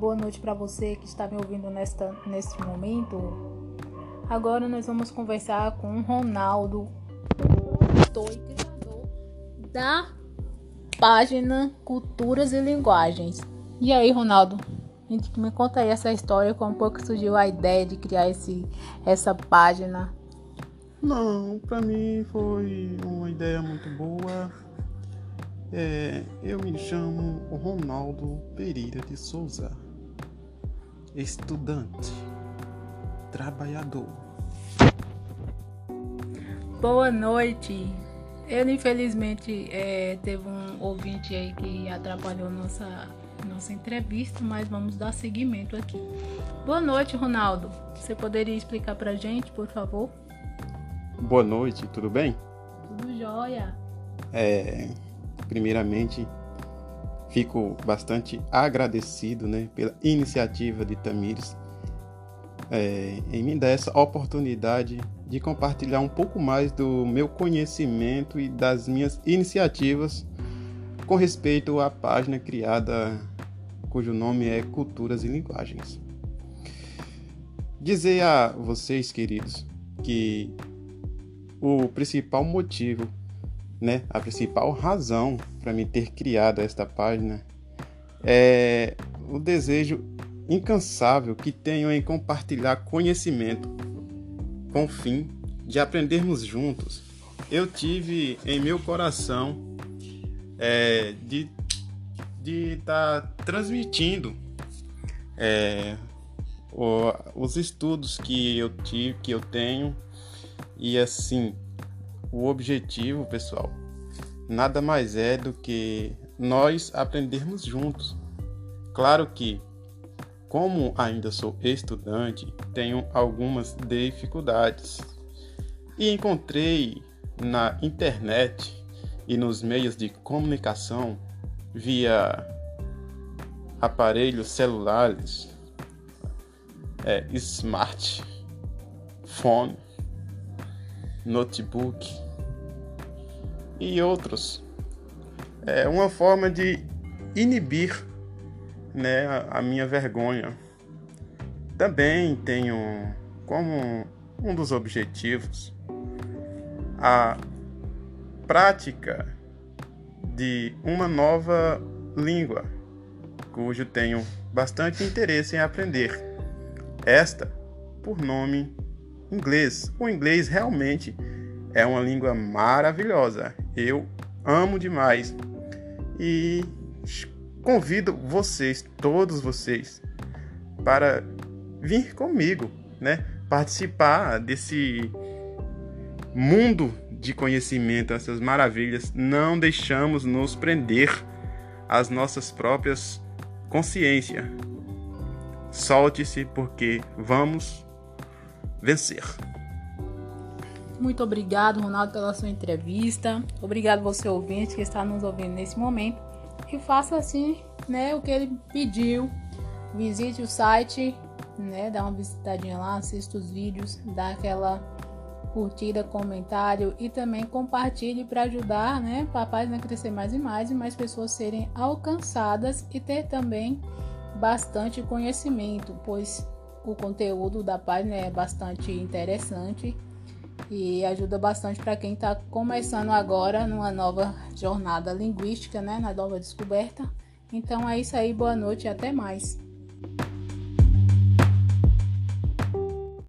boa noite para você que está me ouvindo nesta, neste momento. Agora nós vamos conversar com o Ronaldo, autor e criador da página Culturas e Linguagens. E aí, Ronaldo? Me conta aí essa história, como pouco surgiu a ideia de criar esse, essa página. Não, para mim foi uma ideia muito boa é, eu me chamo Ronaldo Pereira de Souza, estudante, trabalhador. Boa noite. Eu infelizmente é, teve um ouvinte aí que atrapalhou nossa nossa entrevista, mas vamos dar seguimento aqui. Boa noite, Ronaldo. Você poderia explicar pra gente, por favor? Boa noite, tudo bem? Tudo jóia. É, primeiramente, fico bastante agradecido né, pela iniciativa de Tamires é, em me dar essa oportunidade de compartilhar um pouco mais do meu conhecimento e das minhas iniciativas com respeito à página criada cujo nome é Culturas e Linguagens. Dizer a vocês, queridos, que o principal motivo né, a principal razão para me ter criado esta página é o desejo incansável que tenho em compartilhar conhecimento com o fim de aprendermos juntos. Eu tive em meu coração é, de estar tá transmitindo é, o, os estudos que eu tive, que eu tenho e assim o objetivo, pessoal, nada mais é do que nós aprendermos juntos. Claro que, como ainda sou estudante, tenho algumas dificuldades e encontrei na internet e nos meios de comunicação via aparelhos celulares, é, smartphone, notebook e outros. É uma forma de inibir né, a, minha vergonha. Também tenho como um dos objetivos a prática de uma nova língua, cujo tenho bastante interesse em aprender. Esta, por nome inglês. O inglês realmente é uma língua maravilhosa. Eu amo demais. E convido vocês, todos vocês, para vir comigo, né? Participar desse mundo de conhecimento, essas maravilhas. Não deixamos nos prender às nossas próprias consciências. Solte-se porque vamos vencer. Muito obrigado, Ronaldo, pela sua entrevista. Obrigado você ouvinte que está nos ouvindo nesse momento. E faça assim, né, o que ele pediu. Visite o site, né, dá uma visitadinha lá, assista os vídeos, dá aquela curtida, comentário e também compartilhe para ajudar, né, a página a crescer mais e mais e mais pessoas serem alcançadas e ter também bastante conhecimento, pois o conteúdo da página é bastante interessante e ajuda bastante para quem está começando agora numa nova jornada linguística, né, na nova descoberta. Então é isso aí, boa noite e até mais.